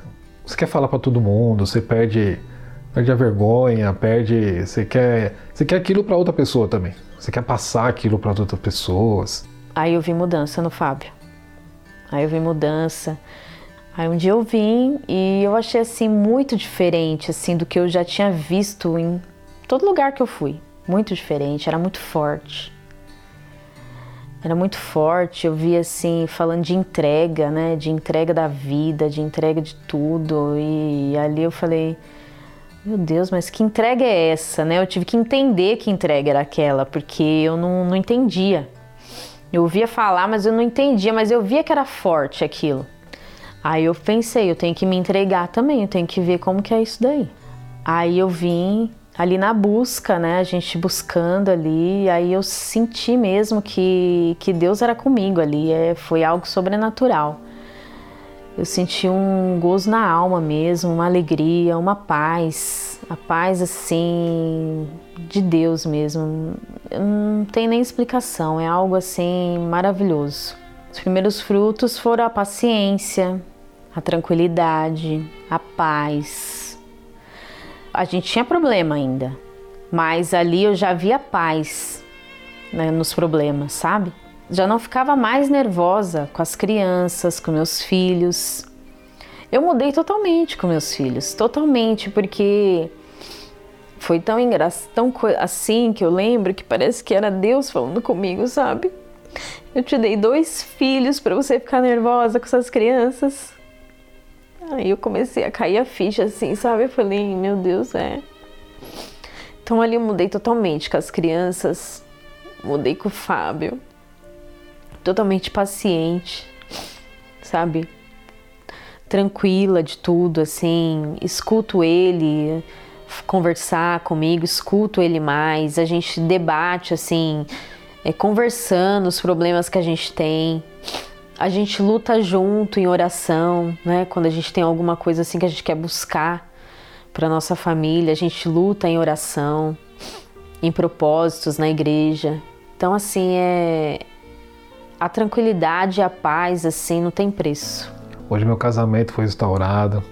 você quer falar para todo mundo, você perde, perde a vergonha, perde, você quer, você quer aquilo para outra pessoa também. Você quer passar aquilo para outras pessoas. Aí eu vi mudança no Fábio. Aí eu vi mudança. Aí um dia eu vim e eu achei assim muito diferente assim do que eu já tinha visto em todo lugar que eu fui. Muito diferente, era muito forte. Era muito forte, eu vi assim, falando de entrega, né? De entrega da vida, de entrega de tudo. E ali eu falei, meu Deus, mas que entrega é essa, né? Eu tive que entender que entrega era aquela, porque eu não, não entendia. Eu ouvia falar, mas eu não entendia, mas eu via que era forte aquilo. Aí eu pensei, eu tenho que me entregar também, eu tenho que ver como que é isso daí. Aí eu vim ali na busca, né? A gente buscando ali, aí eu senti mesmo que, que Deus era comigo ali, é, foi algo sobrenatural. Eu senti um gozo na alma mesmo, uma alegria, uma paz, a paz assim de Deus mesmo. Não tem nem explicação, é algo assim maravilhoso. Os primeiros frutos foram a paciência, a tranquilidade, a paz. A gente tinha problema ainda, mas ali eu já via paz né, nos problemas, sabe? Já não ficava mais nervosa com as crianças, com meus filhos. Eu mudei totalmente com meus filhos, totalmente, porque foi tão engraçado, tão assim que eu lembro que parece que era Deus falando comigo, sabe? Eu te dei dois filhos para você ficar nervosa com essas crianças. Aí eu comecei a cair a ficha assim, sabe? Eu falei, meu Deus, é. Então ali eu mudei totalmente com as crianças, mudei com o Fábio. Totalmente paciente, sabe? Tranquila de tudo, assim, escuto ele conversar comigo, escuto ele mais, a gente debate assim, é, conversando os problemas que a gente tem a gente luta junto em oração, né? Quando a gente tem alguma coisa assim que a gente quer buscar para nossa família, a gente luta em oração, em propósitos na igreja. Então assim é a tranquilidade e a paz assim não tem preço. Hoje meu casamento foi restaurado,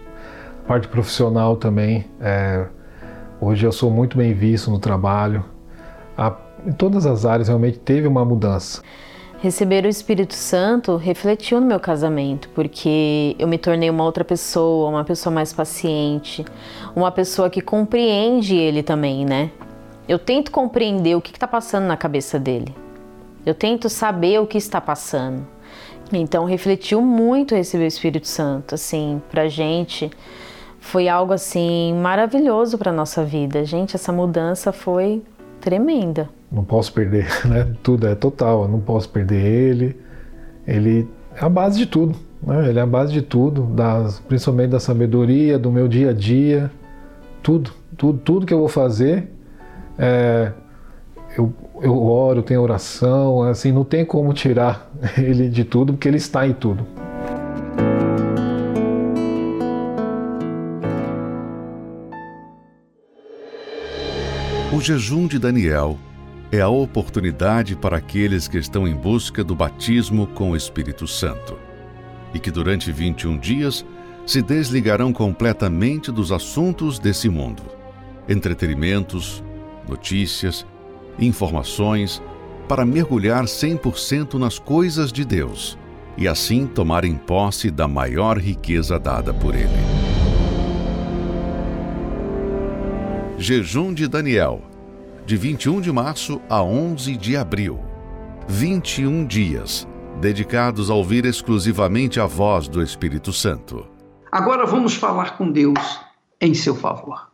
parte profissional também. É... Hoje eu sou muito bem visto no trabalho. A... Em todas as áreas realmente teve uma mudança. Receber o Espírito Santo refletiu no meu casamento, porque eu me tornei uma outra pessoa, uma pessoa mais paciente, uma pessoa que compreende ele também, né? Eu tento compreender o que está passando na cabeça dele. Eu tento saber o que está passando. Então refletiu muito receber o Espírito Santo, assim, pra gente foi algo assim maravilhoso para nossa vida. Gente, essa mudança foi tremenda não posso perder, né? Tudo é total, eu não posso perder ele. Ele é a base de tudo, né? Ele é a base de tudo, das, principalmente da sabedoria, do meu dia a dia, tudo, tudo, tudo que eu vou fazer. É, eu, eu oro, tenho oração, assim, não tem como tirar ele de tudo, porque ele está em tudo. O jejum de Daniel é a oportunidade para aqueles que estão em busca do batismo com o Espírito Santo e que durante 21 dias se desligarão completamente dos assuntos desse mundo. Entretenimentos, notícias, informações, para mergulhar 100% nas coisas de Deus e assim tomarem posse da maior riqueza dada por Ele. Jejum de Daniel de 21 de março a 11 de abril. 21 dias dedicados a ouvir exclusivamente a voz do Espírito Santo. Agora vamos falar com Deus em seu favor.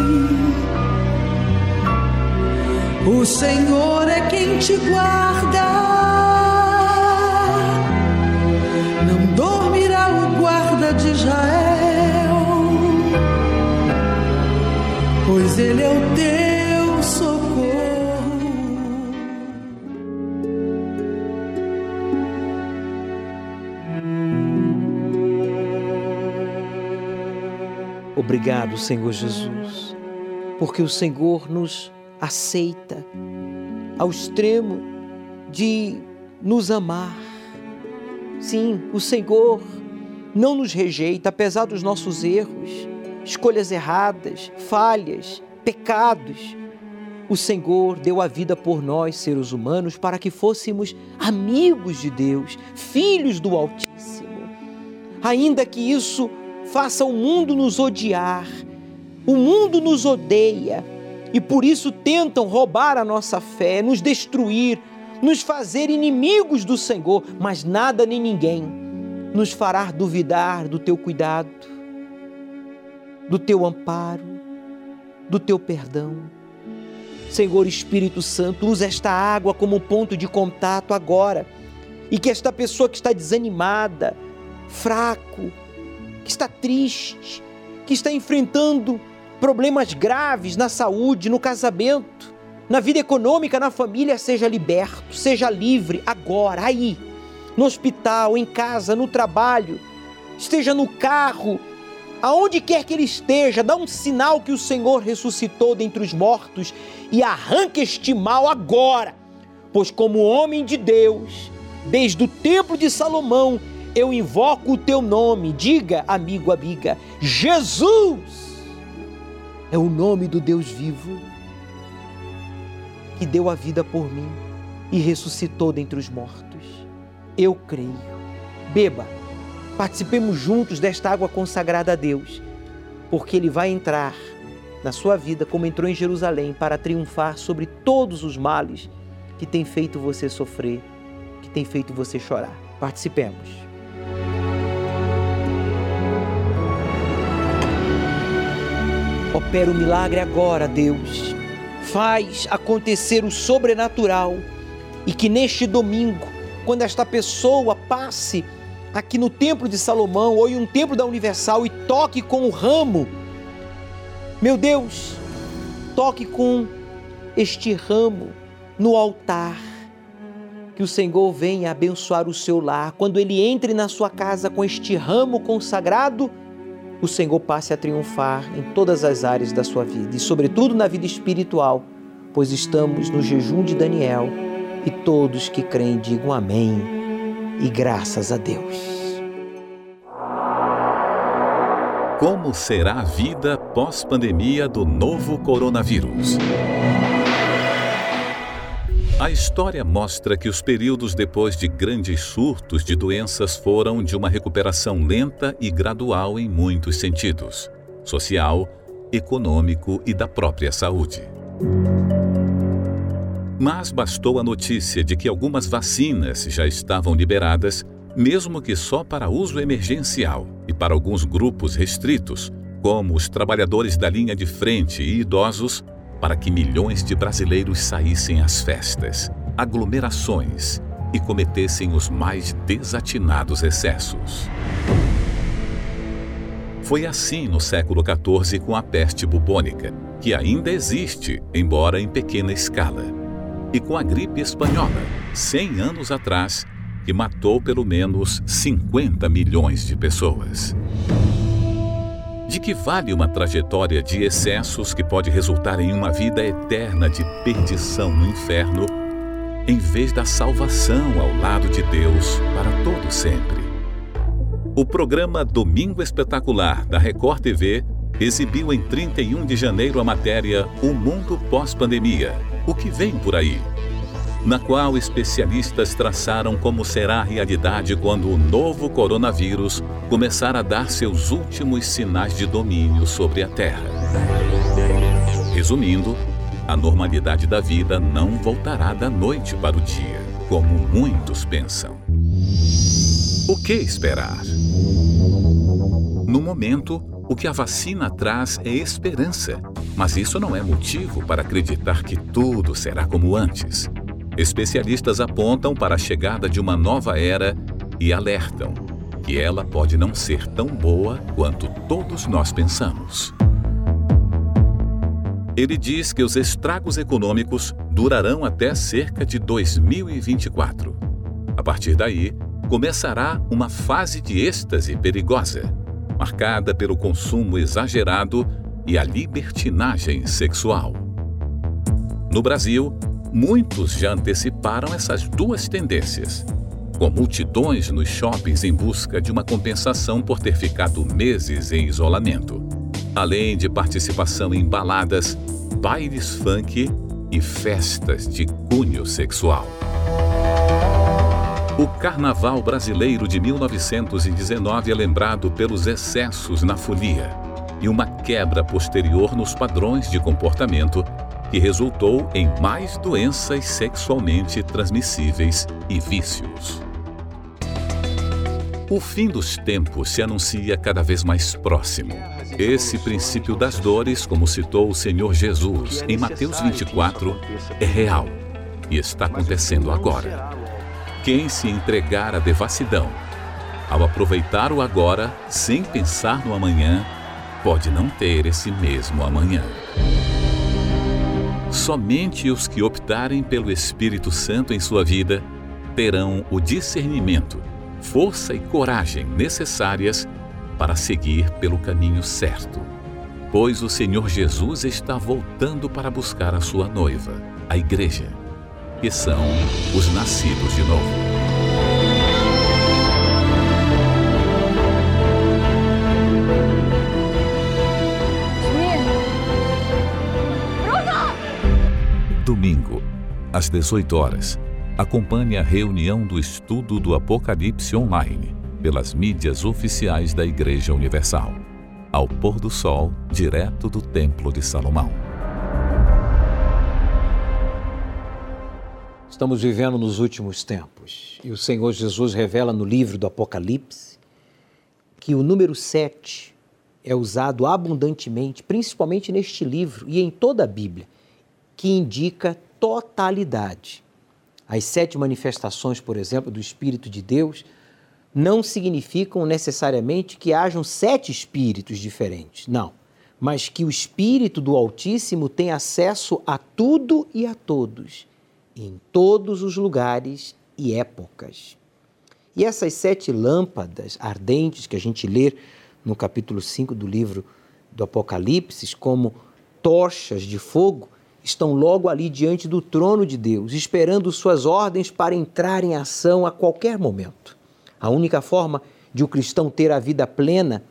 O Senhor é quem te guarda. Não dormirá o guarda de Israel, pois ele é o teu Obrigado, Senhor Jesus, porque o Senhor nos aceita ao extremo de nos amar. Sim, o Senhor não nos rejeita, apesar dos nossos erros, escolhas erradas, falhas, pecados. o Senhor deu a vida por nós, seres humanos, para que fôssemos amigos de Deus, filhos do Altíssimo. Ainda que isso faça o mundo nos odiar, o mundo nos odeia e por isso tentam roubar a nossa fé, nos destruir, nos fazer inimigos do Senhor, mas nada nem ninguém nos fará duvidar do teu cuidado, do teu amparo, do teu perdão Senhor Espírito Santo, usa esta água como ponto de contato agora. E que esta pessoa que está desanimada, fraco, que está triste, que está enfrentando problemas graves na saúde, no casamento, na vida econômica, na família, seja liberto, seja livre agora, aí, no hospital, em casa, no trabalho, esteja no carro, aonde quer que ele esteja, dá um sinal que o Senhor ressuscitou dentre os mortos e arranque este mal agora. Pois, como homem de Deus, desde o templo de Salomão, eu invoco o teu nome. Diga, amigo, amiga, Jesus é o nome do Deus vivo que deu a vida por mim e ressuscitou dentre os mortos. Eu creio. Beba Participemos juntos desta água consagrada a Deus, porque Ele vai entrar na sua vida como entrou em Jerusalém para triunfar sobre todos os males que tem feito você sofrer, que tem feito você chorar. Participemos. Opera o milagre agora, Deus. Faz acontecer o sobrenatural e que neste domingo, quando esta pessoa passe aqui no Templo de Salomão ou em um templo da Universal e toque com o ramo. Meu Deus, toque com este ramo no altar. Que o Senhor venha abençoar o seu lar. Quando ele entre na sua casa com este ramo consagrado, o Senhor passe a triunfar em todas as áreas da sua vida e, sobretudo, na vida espiritual, pois estamos no jejum de Daniel e todos que creem digam amém e graças a Deus. Como será a vida pós-pandemia do novo coronavírus? A história mostra que os períodos depois de grandes surtos de doenças foram de uma recuperação lenta e gradual em muitos sentidos social, econômico e da própria saúde. Mas bastou a notícia de que algumas vacinas já estavam liberadas, mesmo que só para uso emergencial e para alguns grupos restritos, como os trabalhadores da linha de frente e idosos, para que milhões de brasileiros saíssem às festas, aglomerações e cometessem os mais desatinados excessos. Foi assim no século XIV com a peste bubônica, que ainda existe, embora em pequena escala e com a gripe espanhola, 100 anos atrás, que matou pelo menos 50 milhões de pessoas. De que vale uma trajetória de excessos que pode resultar em uma vida eterna de perdição no inferno, em vez da salvação ao lado de Deus para todo sempre? O programa Domingo Espetacular da Record TV exibiu em 31 de janeiro a matéria O Mundo Pós-Pandemia o que vem por aí, na qual especialistas traçaram como será a realidade quando o novo coronavírus começar a dar seus últimos sinais de domínio sobre a Terra. Resumindo, a normalidade da vida não voltará da noite para o dia, como muitos pensam. O que esperar? No momento, o que a vacina traz é esperança, mas isso não é motivo para acreditar que tudo será como antes. Especialistas apontam para a chegada de uma nova era e alertam que ela pode não ser tão boa quanto todos nós pensamos. Ele diz que os estragos econômicos durarão até cerca de 2024. A partir daí, começará uma fase de êxtase perigosa marcada pelo consumo exagerado e a libertinagem sexual. No Brasil, muitos já anteciparam essas duas tendências, com multidões nos shoppings em busca de uma compensação por ter ficado meses em isolamento, além de participação em baladas, bailes funk e festas de cunho sexual. O Carnaval Brasileiro de 1919 é lembrado pelos excessos na folia e uma quebra posterior nos padrões de comportamento que resultou em mais doenças sexualmente transmissíveis e vícios. O fim dos tempos se anuncia cada vez mais próximo. Esse princípio das dores, como citou o Senhor Jesus em Mateus 24, é real e está acontecendo agora. Quem se entregar à devassidão, ao aproveitar o agora sem pensar no amanhã, pode não ter esse mesmo amanhã. Somente os que optarem pelo Espírito Santo em sua vida terão o discernimento, força e coragem necessárias para seguir pelo caminho certo. Pois o Senhor Jesus está voltando para buscar a sua noiva, a Igreja, que são os nascidos de novo. Às 18 horas, acompanhe a reunião do estudo do Apocalipse online pelas mídias oficiais da Igreja Universal. Ao pôr do sol, direto do Templo de Salomão. Estamos vivendo nos últimos tempos e o Senhor Jesus revela no livro do Apocalipse que o número 7 é usado abundantemente, principalmente neste livro e em toda a Bíblia que indica totalidade. As sete manifestações, por exemplo, do Espírito de Deus não significam necessariamente que hajam sete espíritos diferentes, não, mas que o Espírito do Altíssimo tem acesso a tudo e a todos, em todos os lugares e épocas. E essas sete lâmpadas ardentes que a gente lê no capítulo 5 do livro do Apocalipse, como tochas de fogo, estão logo ali diante do trono de Deus, esperando suas ordens para entrar em ação a qualquer momento. A única forma de o cristão ter a vida plena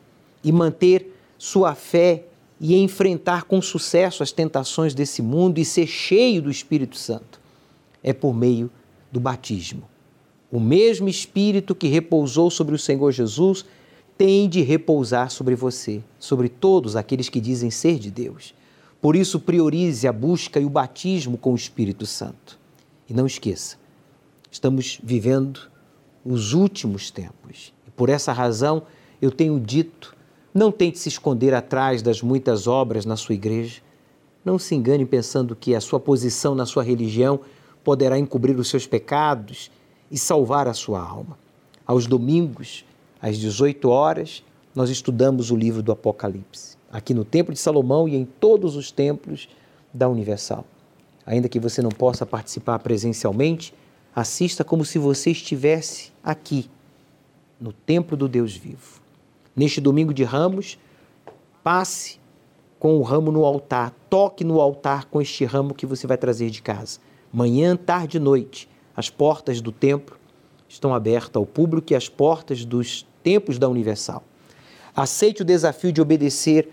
e manter sua fé e enfrentar com sucesso as tentações desse mundo e ser cheio do Espírito Santo é por meio do batismo. O mesmo Espírito que repousou sobre o Senhor Jesus tem de repousar sobre você, sobre todos aqueles que dizem ser de Deus. Por isso, priorize a busca e o batismo com o Espírito Santo. E não esqueça, estamos vivendo os últimos tempos. E por essa razão, eu tenho dito: não tente se esconder atrás das muitas obras na sua igreja. Não se engane pensando que a sua posição na sua religião poderá encobrir os seus pecados e salvar a sua alma. Aos domingos, às 18 horas, nós estudamos o livro do Apocalipse aqui no Templo de Salomão e em todos os templos da Universal. Ainda que você não possa participar presencialmente, assista como se você estivesse aqui, no Templo do Deus Vivo. Neste domingo de ramos, passe com o ramo no altar, toque no altar com este ramo que você vai trazer de casa. Manhã, tarde e noite, as portas do templo estão abertas ao público e as portas dos templos da Universal. Aceite o desafio de obedecer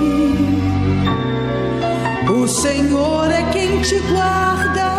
Senhor é quem te guarda